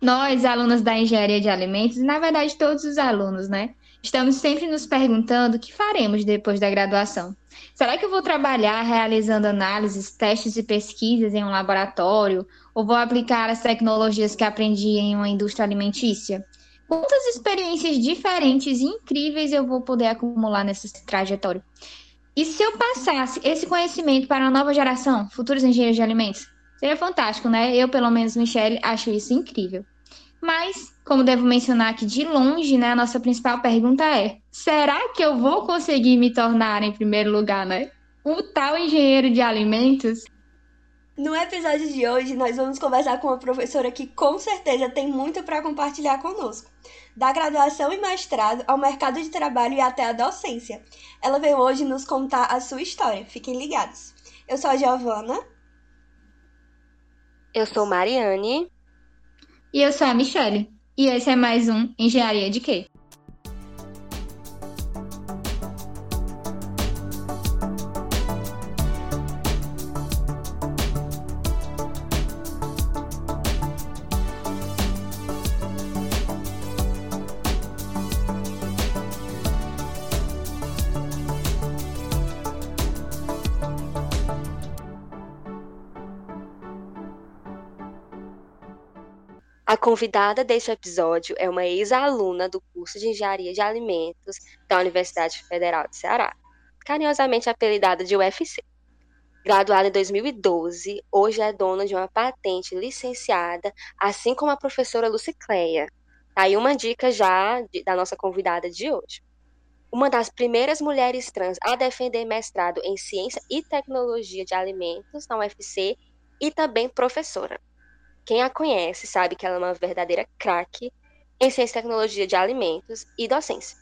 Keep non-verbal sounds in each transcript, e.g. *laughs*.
Nós, alunos da engenharia de alimentos, e na verdade todos os alunos, né? Estamos sempre nos perguntando o que faremos depois da graduação. Será que eu vou trabalhar realizando análises, testes e pesquisas em um laboratório? Ou vou aplicar as tecnologias que aprendi em uma indústria alimentícia? Quantas experiências diferentes e incríveis eu vou poder acumular nessa trajetória? E se eu passasse esse conhecimento para a nova geração, futuros engenheiros de alimentos? Seria fantástico, né? Eu, pelo menos, Michelle, acho isso incrível. Mas, como devo mencionar aqui de longe, né, a nossa principal pergunta é: será que eu vou conseguir me tornar em primeiro lugar, né? O tal engenheiro de alimentos? No episódio de hoje, nós vamos conversar com uma professora que com certeza tem muito para compartilhar conosco. Da graduação e mestrado ao mercado de trabalho e até a docência. Ela veio hoje nos contar a sua história. Fiquem ligados. Eu sou a Giovana. Eu sou Mariane. E eu sou a Michelle. E esse é mais um Engenharia de Quê? Convidada deste episódio é uma ex-aluna do curso de Engenharia de Alimentos da Universidade Federal de Ceará, carinhosamente apelidada de UFC. Graduada em 2012, hoje é dona de uma patente licenciada, assim como a professora Lucicleia. Tá aí uma dica já de, da nossa convidada de hoje. Uma das primeiras mulheres trans a defender mestrado em Ciência e Tecnologia de Alimentos na UFC e também professora. Quem a conhece sabe que ela é uma verdadeira craque em ciência e tecnologia de alimentos e docência.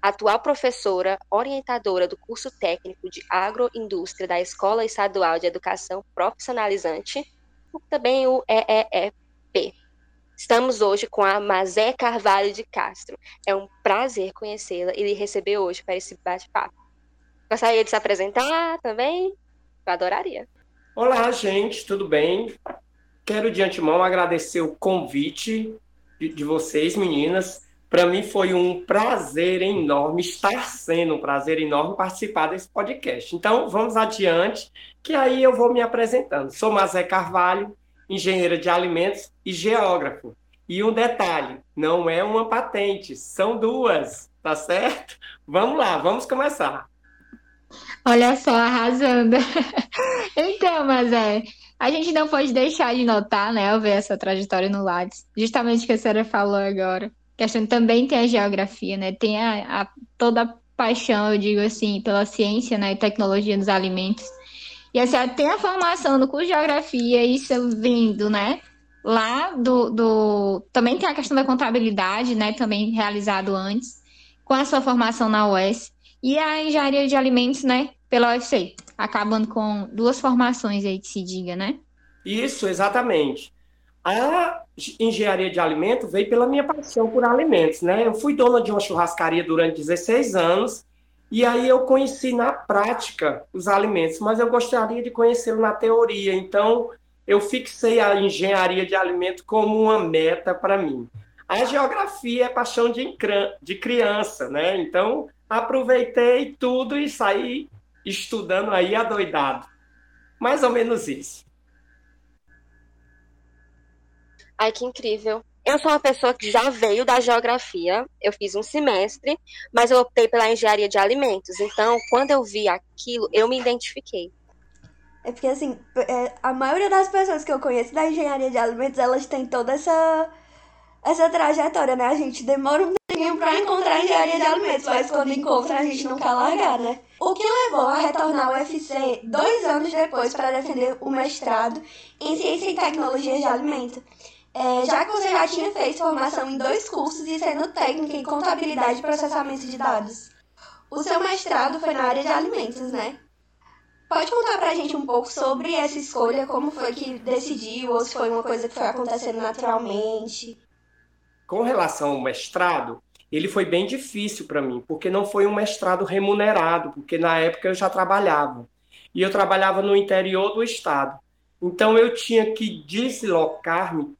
Atual professora orientadora do curso técnico de agroindústria da Escola Estadual de Educação Profissionalizante, também o EEEP. Estamos hoje com a Mazé Carvalho de Castro. É um prazer conhecê-la e lhe receber hoje para esse bate-papo. Gostaria de se apresentar também? Eu adoraria. Olá, gente, tudo bem? Quero de antemão agradecer o convite de, de vocês, meninas. Para mim foi um prazer enorme, estar sendo um prazer enorme participar desse podcast. Então, vamos adiante, que aí eu vou me apresentando. Sou Mazé Carvalho, engenheira de alimentos e geógrafo. E um detalhe, não é uma patente, são duas, tá certo? Vamos lá, vamos começar. Olha só, arrasando. *laughs* então, Mazé, a gente não pode deixar de notar, né, ao ver essa trajetória no Lattes, justamente o que a senhora falou agora. Que a gente também tem a geografia, né? Tem a, a, toda a paixão, eu digo assim, pela ciência né, e tecnologia dos alimentos. E a senhora tem a formação no curso de geografia, isso vindo, né? Lá do, do. Também tem a questão da contabilidade, né? Também realizado antes, com a sua formação na UES. E a engenharia de alimentos, né? Pela UFC acabando com duas formações aí que se diga, né? Isso, exatamente. A engenharia de alimento veio pela minha paixão por alimentos, né? Eu fui dona de uma churrascaria durante 16 anos e aí eu conheci na prática os alimentos, mas eu gostaria de conhecê-lo na teoria. Então, eu fixei a engenharia de alimento como uma meta para mim. A geografia é paixão de, de criança, né? Então, aproveitei tudo e saí estudando aí adoidado. Mais ou menos isso. Ai, que incrível. Eu sou uma pessoa que já veio da geografia, eu fiz um semestre, mas eu optei pela engenharia de alimentos. Então, quando eu vi aquilo, eu me identifiquei. É porque, assim, é, a maioria das pessoas que eu conheço da engenharia de alimentos, elas têm toda essa, essa trajetória, né? A gente demora um tempinho pra encontrar engenharia de alimentos, mas quando encontra, a gente não quer largar, né? O que levou a retornar ao UFC dois anos depois para defender o mestrado em Ciência e Tecnologia de Alimento. É, já que você já tinha feito formação em dois cursos e sendo técnica em contabilidade e processamento de dados. O seu mestrado foi na área de alimentos, né? Pode contar pra gente um pouco sobre essa escolha, como foi que decidiu, ou se foi uma coisa que foi acontecendo naturalmente? Com relação ao mestrado, ele foi bem difícil para mim, porque não foi um mestrado remunerado, porque na época eu já trabalhava. E eu trabalhava no interior do estado. Então eu tinha que deslocar-me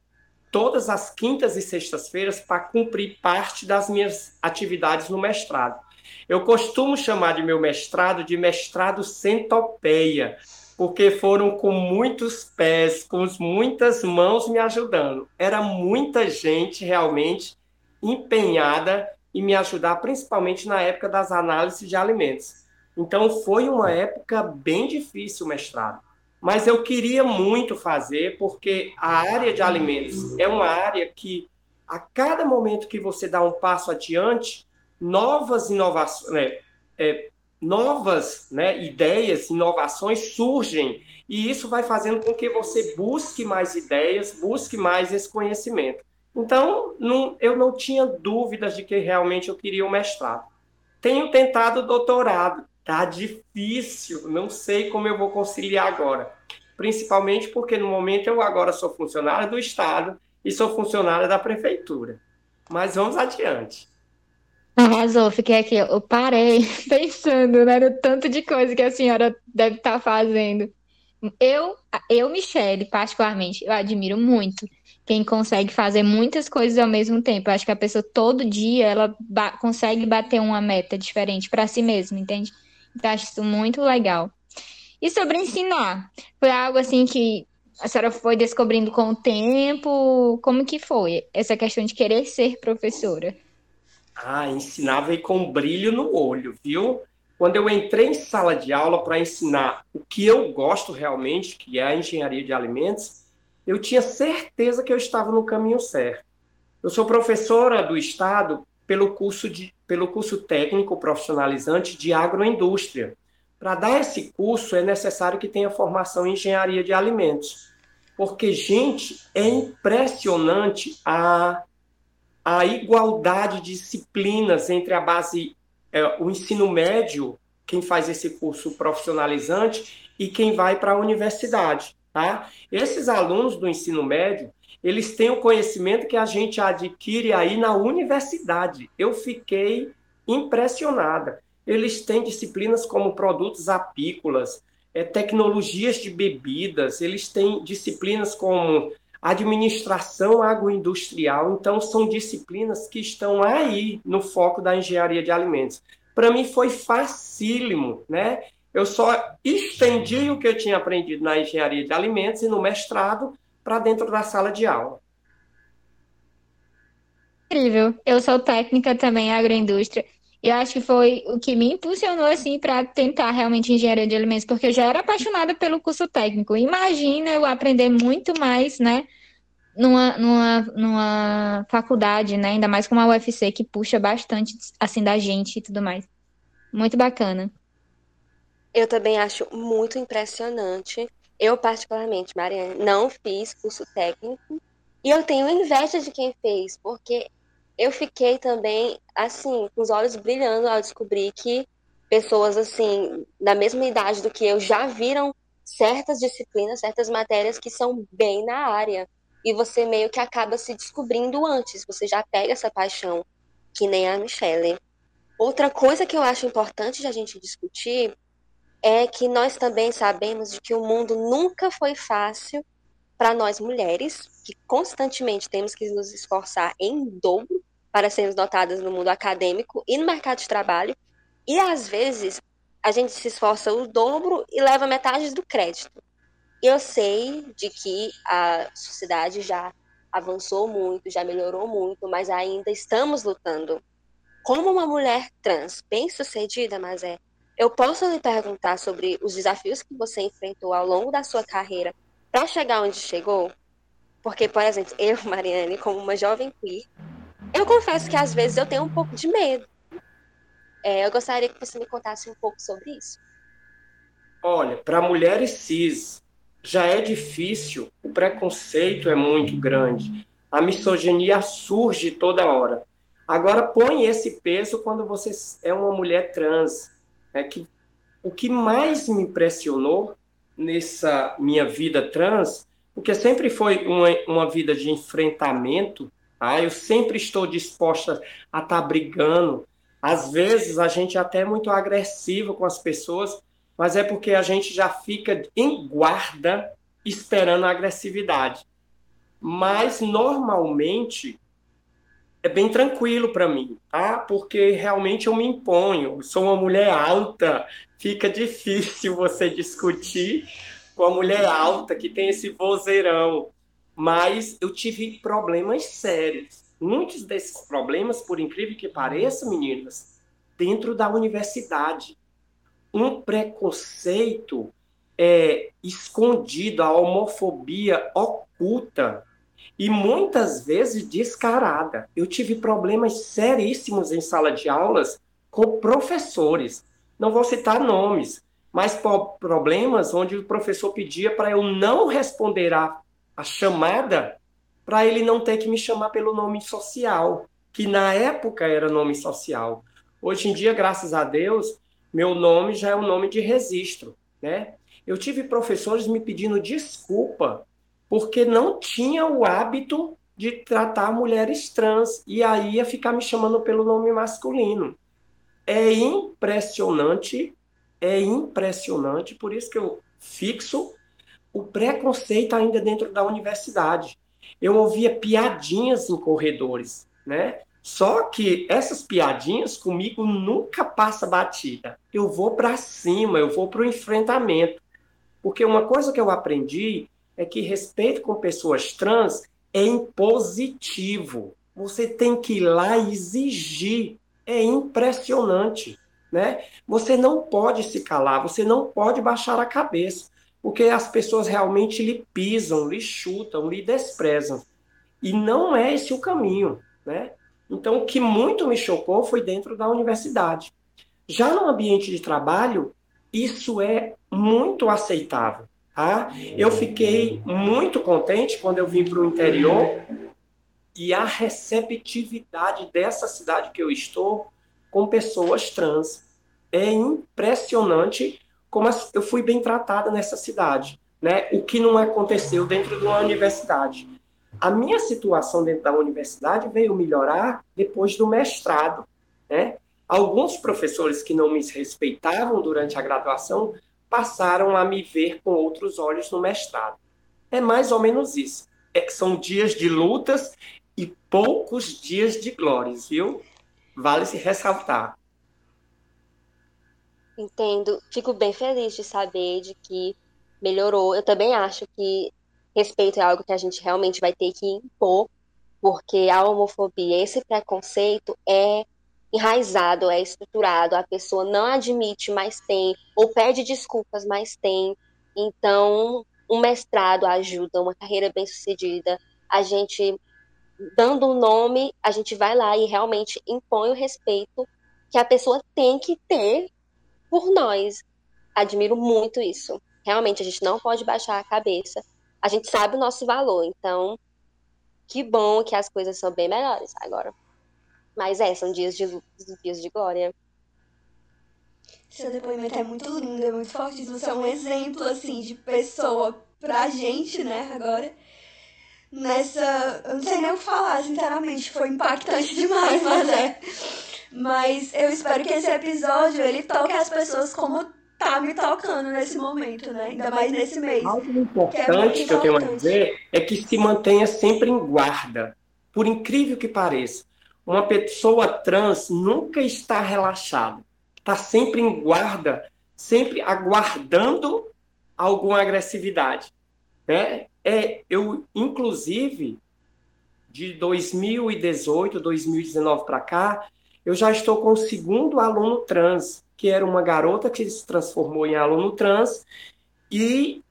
todas as quintas e sextas-feiras para cumprir parte das minhas atividades no mestrado. Eu costumo chamar de meu mestrado de mestrado centopeia, porque foram com muitos pés, com muitas mãos me ajudando. Era muita gente realmente empenhada em me ajudar, principalmente na época das análises de alimentos. Então foi uma época bem difícil o mestrado. Mas eu queria muito fazer, porque a área de alimentos é uma área que, a cada momento que você dá um passo adiante, novas inovações, né, é, novas né, ideias, inovações surgem, e isso vai fazendo com que você busque mais ideias, busque mais esse conhecimento. Então, não, eu não tinha dúvidas de que realmente eu queria o mestrado. Tenho tentado o doutorado, tá difícil, não sei como eu vou conciliar agora. Principalmente porque no momento eu agora sou funcionário do Estado e sou funcionária da prefeitura. Mas vamos adiante. Arrasou, fiquei aqui, eu parei *laughs* pensando, né, no tanto de coisa que a senhora deve estar tá fazendo. Eu, eu, Michele, particularmente, eu admiro muito quem consegue fazer muitas coisas ao mesmo tempo. Eu acho que a pessoa todo dia ela ba consegue bater uma meta diferente para si mesma, entende? Então, acho isso muito legal. E sobre ensinar, foi algo assim que a senhora foi descobrindo com o tempo? Como que foi essa questão de querer ser professora? Ah, ensinava com brilho no olho, viu? Quando eu entrei em sala de aula para ensinar o que eu gosto realmente, que é a engenharia de alimentos, eu tinha certeza que eu estava no caminho certo. Eu sou professora do Estado pelo curso, de, pelo curso técnico profissionalizante de agroindústria. Para dar esse curso é necessário que tenha formação em engenharia de alimentos. Porque, gente, é impressionante a a igualdade de disciplinas entre a base, é, o ensino médio, quem faz esse curso profissionalizante, e quem vai para a universidade. Tá? Esses alunos do ensino médio, eles têm o conhecimento que a gente adquire aí na universidade. Eu fiquei impressionada. Eles têm disciplinas como produtos apícolas, é, tecnologias de bebidas, eles têm disciplinas como administração agroindustrial. Então, são disciplinas que estão aí no foco da engenharia de alimentos. Para mim foi facílimo, né? Eu só estendi o que eu tinha aprendido na engenharia de alimentos e no mestrado para dentro da sala de aula. Incrível. Eu sou técnica também agroindústria. E acho que foi o que me impulsionou assim para tentar realmente engenharia de alimentos, porque eu já era apaixonada pelo curso técnico. Imagina eu aprender muito mais, né, numa, numa, numa faculdade, né, ainda mais com uma UFC que puxa bastante assim da gente e tudo mais. Muito bacana. Eu também acho muito impressionante. Eu particularmente, Mariana, não fiz curso técnico e eu tenho inveja de quem fez, porque eu fiquei também, assim, com os olhos brilhando ao descobrir que pessoas, assim, da mesma idade do que eu já viram certas disciplinas, certas matérias que são bem na área. E você meio que acaba se descobrindo antes, você já pega essa paixão, que nem a Michelle. Outra coisa que eu acho importante de a gente discutir é que nós também sabemos de que o mundo nunca foi fácil para nós mulheres, que constantemente temos que nos esforçar em dobro para sermos notadas no mundo acadêmico e no mercado de trabalho. E às vezes a gente se esforça o dobro e leva metade do crédito. Eu sei de que a sociedade já avançou muito, já melhorou muito, mas ainda estamos lutando. Como uma mulher trans bem-sucedida, mas é, eu posso lhe perguntar sobre os desafios que você enfrentou ao longo da sua carreira para chegar onde chegou? Porque, por exemplo, eu, *laughs* Mariane, como uma jovem queer, eu confesso que às vezes eu tenho um pouco de medo. É, eu gostaria que você me contasse um pouco sobre isso. Olha, para mulheres cis já é difícil, o preconceito é muito grande, a misoginia surge toda hora. Agora põe esse peso quando você é uma mulher trans. É que o que mais me impressionou nessa minha vida trans, porque sempre foi uma, uma vida de enfrentamento, ah, eu sempre estou disposta a estar tá brigando. Às vezes a gente é até muito agressivo com as pessoas, mas é porque a gente já fica em guarda esperando a agressividade. Mas normalmente é bem tranquilo para mim, tá? Porque realmente eu me imponho. sou uma mulher alta, fica difícil você discutir com a mulher alta que tem esse vozeirão. Mas eu tive problemas sérios. Muitos desses problemas, por incrível que pareça, meninas, dentro da universidade. Um preconceito é, escondido, a homofobia oculta e muitas vezes descarada. Eu tive problemas seríssimos em sala de aulas com professores. Não vou citar nomes, mas problemas onde o professor pedia para eu não responder a, a chamada para ele não ter que me chamar pelo nome social, que na época era nome social. Hoje em dia, graças a Deus, meu nome já é um nome de registro, né? Eu tive professores me pedindo desculpa porque não tinha o hábito de tratar mulheres trans e aí ia ficar me chamando pelo nome masculino. É impressionante, é impressionante, por isso que eu fixo o preconceito ainda dentro da universidade. Eu ouvia piadinhas em corredores, né? Só que essas piadinhas comigo nunca passa batida. Eu vou para cima, eu vou para o enfrentamento. Porque uma coisa que eu aprendi é que respeito com pessoas trans é impositivo. Você tem que ir lá e exigir. É impressionante, né? Você não pode se calar, você não pode baixar a cabeça, porque as pessoas realmente lhe pisam, lhe chutam, lhe desprezam. E não é esse o caminho, né? Então, o que muito me chocou foi dentro da universidade. Já no ambiente de trabalho, isso é muito aceitável. Tá? Eu fiquei muito contente quando eu vim para o interior e a receptividade dessa cidade que eu estou com pessoas trans. É impressionante como eu fui bem tratada nessa cidade, né? O que não aconteceu dentro de uma universidade. A minha situação dentro da universidade veio melhorar depois do mestrado, né? Alguns professores que não me respeitavam durante a graduação passaram a me ver com outros olhos no mestrado. É mais ou menos isso. É, são dias de lutas e poucos dias de glórias, viu? Vale se ressaltar. Entendo. Fico bem feliz de saber de que melhorou. Eu também acho que respeito é algo que a gente realmente vai ter que impor, porque a homofobia, esse preconceito é enraizado, é estruturado, a pessoa não admite, mas tem, ou pede desculpas, mas tem. Então, um mestrado ajuda, uma carreira bem-sucedida, a gente dando um nome, a gente vai lá e realmente impõe o respeito que a pessoa tem que ter por nós. Admiro muito isso. Realmente, a gente não pode baixar a cabeça. A gente sabe o nosso valor, então que bom que as coisas são bem melhores agora. Mas é, são dias de lutas dias de glória. Seu depoimento é muito lindo, é muito forte. Você é um exemplo, assim, de pessoa pra gente, né, agora. Nessa. Eu não sei nem o que falar, sinceramente. Foi impactante *laughs* demais, mas é. Mas eu espero que esse episódio ele toque as pessoas como tá me tocando nesse momento, né? Ainda mais nesse mês. Algo importante que, é que eu tenho a dizer é que se mantenha sempre em guarda. Por incrível que pareça uma pessoa trans nunca está relaxada, está sempre em guarda, sempre aguardando alguma agressividade. Né? É, eu, inclusive, de 2018, 2019 para cá, eu já estou com o segundo aluno trans, que era uma garota que se transformou em aluno trans, e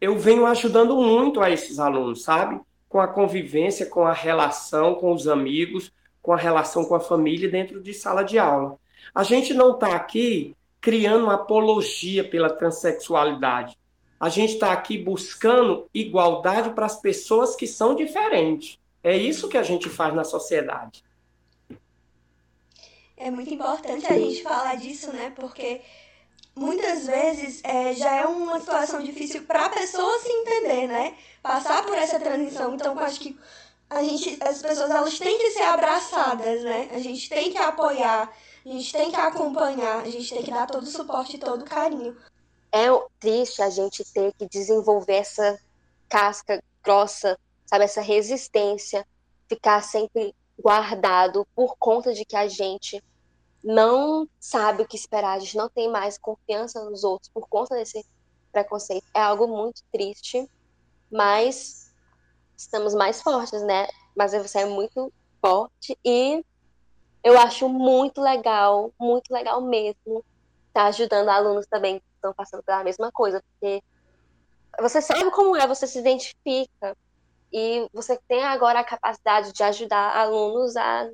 eu venho ajudando muito a esses alunos, sabe? Com a convivência, com a relação com os amigos, com a relação com a família dentro de sala de aula. A gente não está aqui criando uma apologia pela transexualidade. A gente está aqui buscando igualdade para as pessoas que são diferentes. É isso que a gente faz na sociedade. É muito importante a gente falar disso, né? Porque muitas vezes é, já é uma situação difícil para a pessoa se entender, né? Passar por essa transição. Então, acho que a gente, as pessoas elas têm que ser abraçadas, né? A gente tem que apoiar, a gente tem que acompanhar, a gente tem que dar todo o suporte e todo o carinho. É triste a gente ter que desenvolver essa casca grossa, sabe, essa resistência, ficar sempre guardado por conta de que a gente não sabe o que esperar, a gente não tem mais confiança nos outros por conta desse preconceito. É algo muito triste, mas estamos mais fortes, né? Mas você é muito forte e eu acho muito legal, muito legal mesmo, tá ajudando alunos também que estão passando pela mesma coisa, porque você sabe como é, você se identifica e você tem agora a capacidade de ajudar alunos a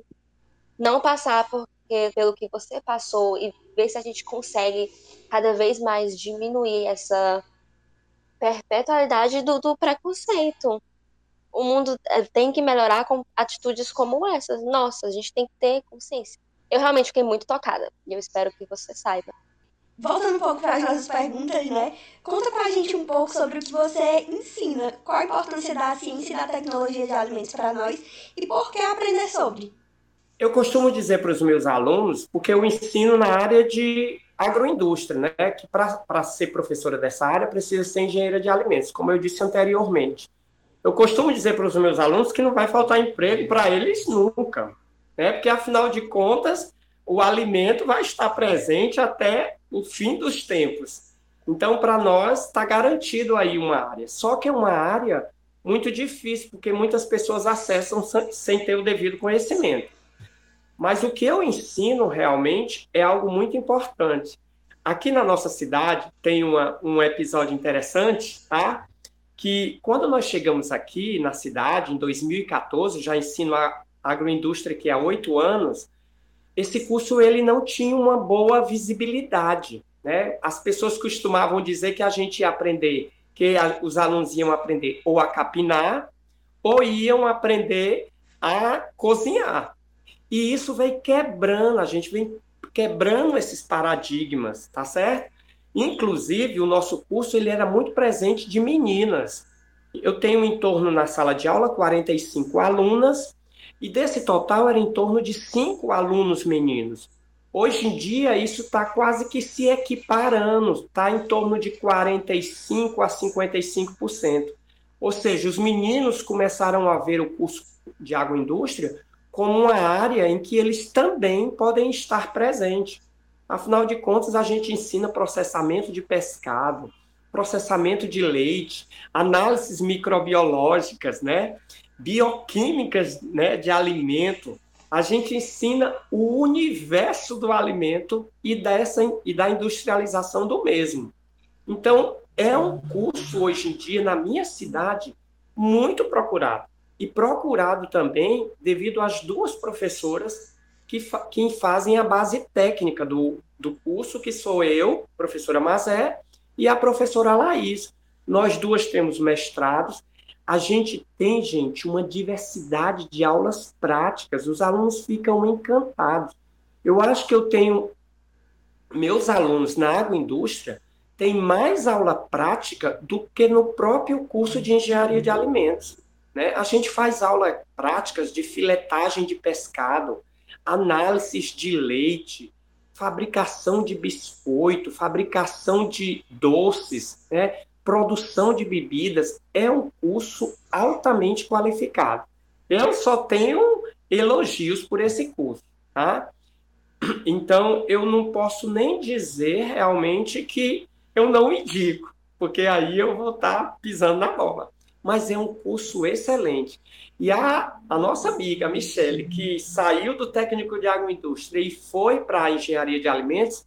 não passar por pelo que você passou e ver se a gente consegue cada vez mais diminuir essa perpetualidade do, do preconceito. O mundo eh, tem que melhorar com atitudes como essas. Nossa, a gente tem que ter consciência. Eu realmente fiquei muito tocada e eu espero que você saiba. Voltando um pouco para as nossas perguntas, né? Conta pra gente um pouco sobre o que você ensina, qual a importância da ciência e da tecnologia de alimentos para nós e por que aprender sobre. Eu costumo dizer para os meus alunos, porque eu ensino na área de agroindústria, né? Que para ser professora dessa área precisa ser engenheira de alimentos, como eu disse anteriormente. Eu costumo dizer para os meus alunos que não vai faltar emprego para eles nunca, né? Porque afinal de contas, o alimento vai estar presente até o fim dos tempos. Então, para nós, está garantido aí uma área. Só que é uma área muito difícil, porque muitas pessoas acessam sem ter o devido conhecimento. Mas o que eu ensino realmente é algo muito importante. Aqui na nossa cidade tem uma, um episódio interessante, tá? Que quando nós chegamos aqui na cidade, em 2014, já ensino a agroindústria aqui há oito anos, esse curso ele não tinha uma boa visibilidade. Né? As pessoas costumavam dizer que a gente ia aprender, que a, os alunos iam aprender ou a capinar, ou iam aprender a cozinhar. E isso vem quebrando, a gente vem quebrando esses paradigmas, tá certo? Inclusive, o nosso curso ele era muito presente de meninas. Eu tenho em torno na sala de aula 45 alunas, e desse total era em torno de 5 alunos meninos. Hoje em dia, isso está quase que se equiparando, está em torno de 45% a 55%. Ou seja, os meninos começaram a ver o curso de agroindústria como uma área em que eles também podem estar presentes. Afinal de contas, a gente ensina processamento de pescado, processamento de leite, análises microbiológicas, né? bioquímicas né, de alimento. A gente ensina o universo do alimento e, dessa, e da industrialização do mesmo. Então, é um curso hoje em dia, na minha cidade, muito procurado e procurado também devido às duas professoras que, fa que fazem a base técnica do, do curso, que sou eu, professora Mazé, e a professora Laís. Nós duas temos mestrados. A gente tem, gente, uma diversidade de aulas práticas. Os alunos ficam encantados. Eu acho que eu tenho meus alunos na agroindústria têm mais aula prática do que no próprio curso de engenharia de alimentos. Né? A gente faz aulas práticas de filetagem de pescado, análises de leite, fabricação de biscoito, fabricação de doces, né? produção de bebidas. É um curso altamente qualificado. Eu só tenho elogios por esse curso, tá? Então, eu não posso nem dizer realmente que eu não indico, porque aí eu vou estar pisando na bola mas é um curso excelente. E a, a nossa amiga a Michele, que saiu do técnico de agroindústria e foi para a engenharia de alimentos,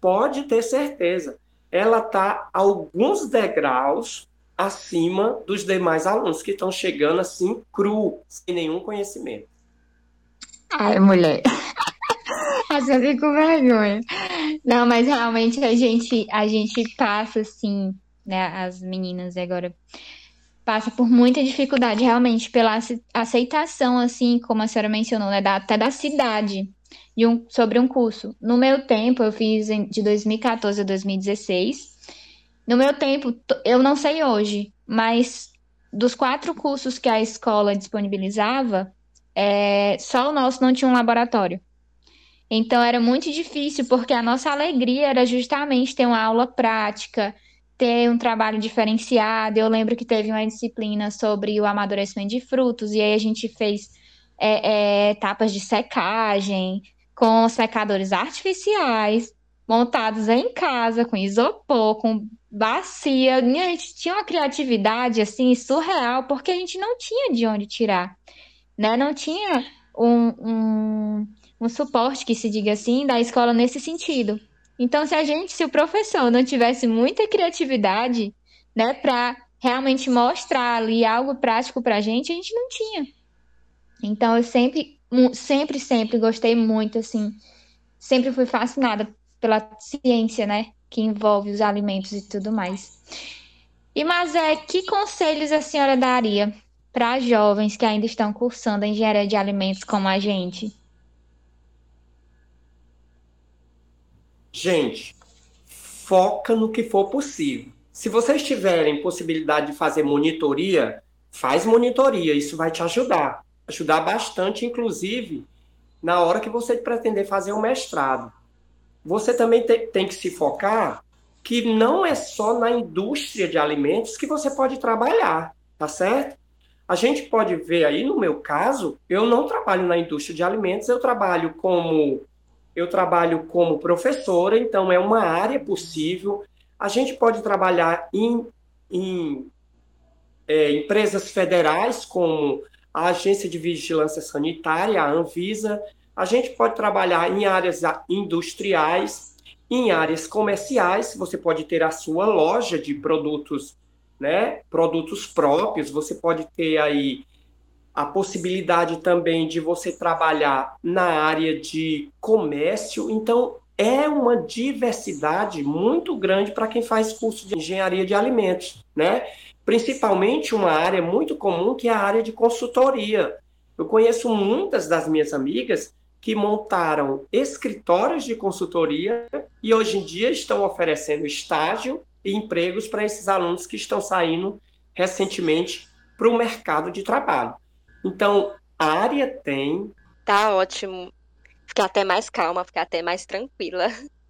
pode ter certeza, ela está alguns degraus acima dos demais alunos que estão chegando assim cru, sem nenhum conhecimento. Ai, mulher. *laughs* Assim eu fico vergonha. Não, mas realmente a gente, a gente passa assim, né, as meninas agora passa por muita dificuldade realmente pela aceitação, assim, como a senhora mencionou, né, da, até da cidade de um, sobre um curso. No meu tempo, eu fiz de 2014 a 2016. No meu tempo, eu não sei hoje, mas dos quatro cursos que a escola disponibilizava, é, só o nosso não tinha um laboratório. Então era muito difícil, porque a nossa alegria era justamente ter uma aula prática, ter um trabalho diferenciado. Eu lembro que teve uma disciplina sobre o amadurecimento de frutos, e aí a gente fez é, é, etapas de secagem com secadores artificiais, montados em casa, com isopor, com bacia. A gente tinha uma criatividade assim surreal, porque a gente não tinha de onde tirar, né? Não tinha um, um, um suporte, que se diga assim, da escola nesse sentido. Então, se a gente, se o professor não tivesse muita criatividade, né, para realmente mostrar ali algo prático para a gente, a gente não tinha. Então, eu sempre, sempre, sempre gostei muito, assim, sempre fui fascinada pela ciência, né, que envolve os alimentos e tudo mais. E, mas é, que conselhos a senhora daria para jovens que ainda estão cursando a engenharia de alimentos como a gente? Gente, foca no que for possível. Se vocês tiverem possibilidade de fazer monitoria, faz monitoria, isso vai te ajudar. Ajudar bastante, inclusive, na hora que você pretender fazer um mestrado. Você também te, tem que se focar que não é só na indústria de alimentos que você pode trabalhar, tá certo? A gente pode ver aí, no meu caso, eu não trabalho na indústria de alimentos, eu trabalho como eu trabalho como professora, então é uma área possível. A gente pode trabalhar em, em é, empresas federais, como a Agência de Vigilância Sanitária, a Anvisa. A gente pode trabalhar em áreas industriais, em áreas comerciais. Você pode ter a sua loja de produtos, né? Produtos próprios. Você pode ter aí a possibilidade também de você trabalhar na área de comércio. Então, é uma diversidade muito grande para quem faz curso de engenharia de alimentos, né? Principalmente uma área muito comum que é a área de consultoria. Eu conheço muitas das minhas amigas que montaram escritórios de consultoria e hoje em dia estão oferecendo estágio e empregos para esses alunos que estão saindo recentemente para o mercado de trabalho. Então, a área tem. Tá ótimo. Ficar até mais calma, ficar até mais tranquila. *laughs*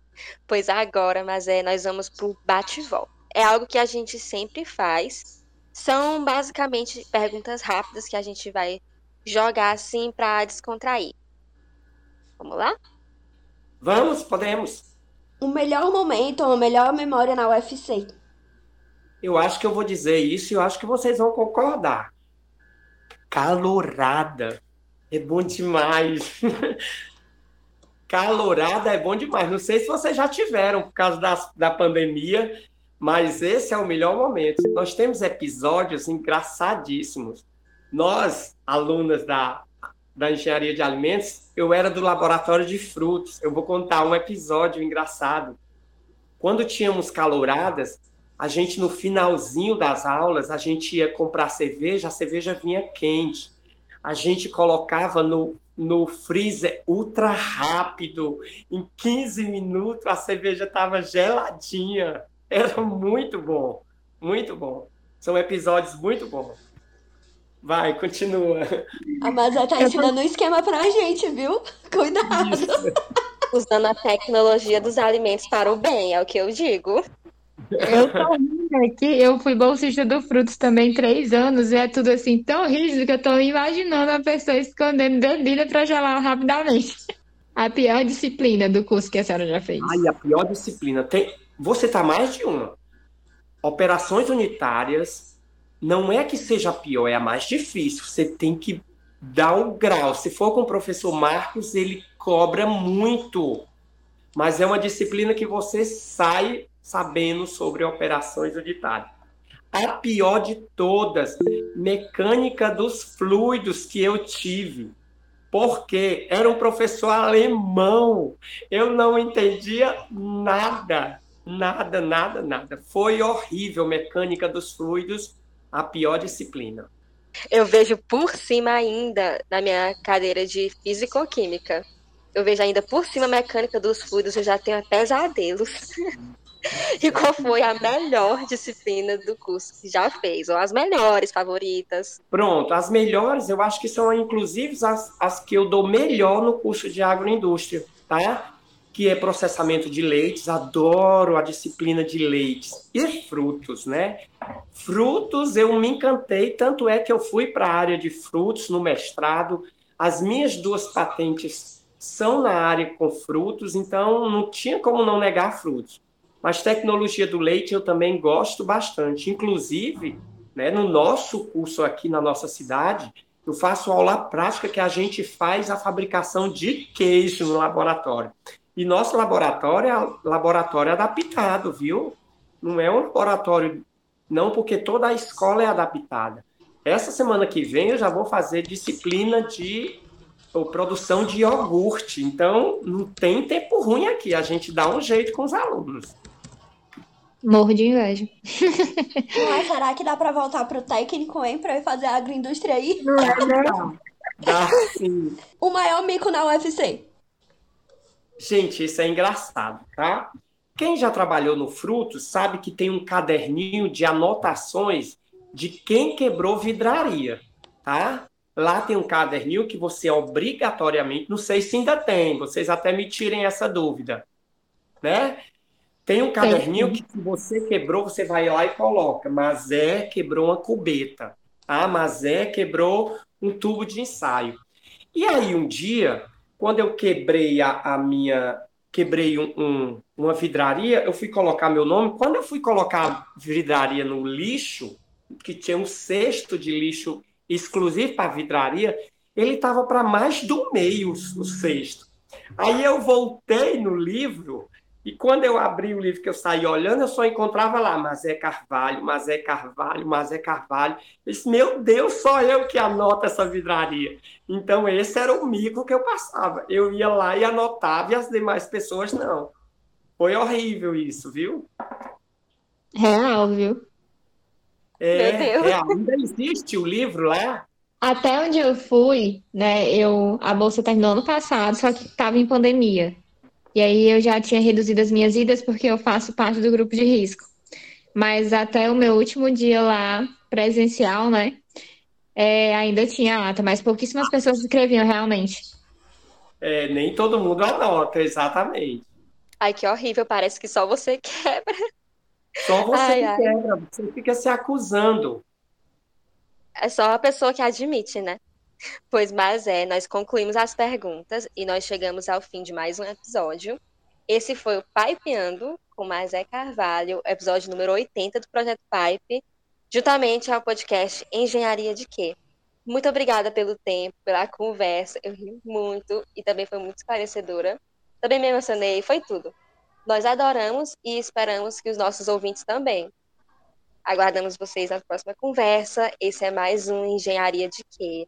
Pois agora, mas é, nós vamos pro bate-volta. É algo que a gente sempre faz. São basicamente perguntas rápidas que a gente vai jogar assim para descontrair. Vamos lá? Vamos, podemos. O melhor momento ou a melhor memória na UFC? Eu acho que eu vou dizer isso e eu acho que vocês vão concordar calorada. É bom demais. *laughs* calorada é bom demais. Não sei se vocês já tiveram por causa da, da pandemia, mas esse é o melhor momento. Nós temos episódios engraçadíssimos. Nós, alunas da, da engenharia de alimentos, eu era do laboratório de frutos. Eu vou contar um episódio engraçado. Quando tínhamos caloradas, a gente no finalzinho das aulas, a gente ia comprar cerveja, a cerveja vinha quente. A gente colocava no, no freezer ultra rápido. Em 15 minutos a cerveja estava geladinha. Era muito bom, muito bom. São episódios muito bons. Vai, continua. A Mazé tá ensinando um esquema pra gente, viu? *laughs* Cuidado. Isso. Usando a tecnologia dos alimentos para o bem, é o que eu digo. Eu tô rindo aqui, eu fui bolsista do Frutos também três anos, e é tudo assim tão rígido que eu tô imaginando a pessoa escondendo bebida para gelar rapidamente. A pior disciplina do curso que a senhora já fez. Ai, a pior disciplina. Tem... Você tá mais de uma. Operações unitárias não é que seja a pior, é a mais difícil. Você tem que dar o grau. Se for com o professor Marcos, ele cobra muito. Mas é uma disciplina que você sai sabendo sobre operações unitárias. A pior de todas, mecânica dos fluidos que eu tive. Porque era um professor alemão. Eu não entendia nada. Nada, nada, nada. Foi horrível mecânica dos fluidos, a pior disciplina. Eu vejo por cima ainda na minha cadeira de físico-química. Eu vejo ainda por cima mecânica dos fluidos, eu já tenho pesadelos. *laughs* E qual foi a melhor disciplina do curso que já fez? Ou as melhores favoritas? Pronto, as melhores eu acho que são inclusive as, as que eu dou melhor no curso de agroindústria, tá? que é processamento de leites, adoro a disciplina de leites e frutos, né? Frutos eu me encantei, tanto é que eu fui para a área de frutos no mestrado. As minhas duas patentes são na área com frutos, então não tinha como não negar frutos. Mas tecnologia do leite eu também gosto bastante. Inclusive, né, no nosso curso aqui na nossa cidade, eu faço aula prática que a gente faz a fabricação de queijo no laboratório. E nosso laboratório é laboratório adaptado, viu? Não é um laboratório, não, porque toda a escola é adaptada. Essa semana que vem eu já vou fazer disciplina de ou produção de iogurte. Então, não tem tempo ruim aqui. A gente dá um jeito com os alunos. Morro de inveja. *laughs* Mas será que dá para voltar pro técnico, hein? Pra eu fazer a agroindústria aí? Não é, não? *laughs* Dá sim. O maior mico na UFC. Gente, isso é engraçado, tá? Quem já trabalhou no Frutos sabe que tem um caderninho de anotações de quem quebrou vidraria, tá? Lá tem um caderninho que você obrigatoriamente, não sei se ainda tem, vocês até me tirem essa dúvida, né? Tem um caderninho que se você quebrou, você vai lá e coloca. Mazé quebrou uma cubeta. Ah, Mazé quebrou um tubo de ensaio. E aí, um dia, quando eu quebrei a, a minha. Quebrei um, um, uma vidraria, eu fui colocar meu nome. Quando eu fui colocar a vidraria no lixo, que tinha um cesto de lixo exclusivo para vidraria, ele estava para mais do meio o cesto. Aí eu voltei no livro e quando eu abri o livro que eu saí olhando, eu só encontrava lá Mazé Carvalho, Mazé Carvalho, Mazé Carvalho. Eu disse, meu Deus, só eu que anoto essa vidraria. Então, esse era o mico que eu passava. Eu ia lá e anotava, e as demais pessoas não. Foi horrível isso, viu? Real, viu? É, real. Ainda existe o livro lá? Até onde eu fui, né? Eu, a bolsa terminou ano passado, só que estava em pandemia. E aí eu já tinha reduzido as minhas idas porque eu faço parte do grupo de risco. Mas até o meu último dia lá, presencial, né? É, ainda tinha ata, mas pouquíssimas pessoas escreviam realmente. É, nem todo mundo anota, exatamente. Ai, que horrível, parece que só você *laughs* quebra. Só você ai, ai. quebra, você fica se acusando. É só a pessoa que admite, né? Pois, mas é, nós concluímos as perguntas e nós chegamos ao fim de mais um episódio. Esse foi o Pipeando com Mazé Carvalho, episódio número 80 do Projeto Pipe, juntamente ao podcast Engenharia de Quê? Muito obrigada pelo tempo, pela conversa, eu ri muito e também foi muito esclarecedora. Também me emocionei, foi tudo. Nós adoramos e esperamos que os nossos ouvintes também. Aguardamos vocês na próxima conversa. Esse é mais um Engenharia de Quê?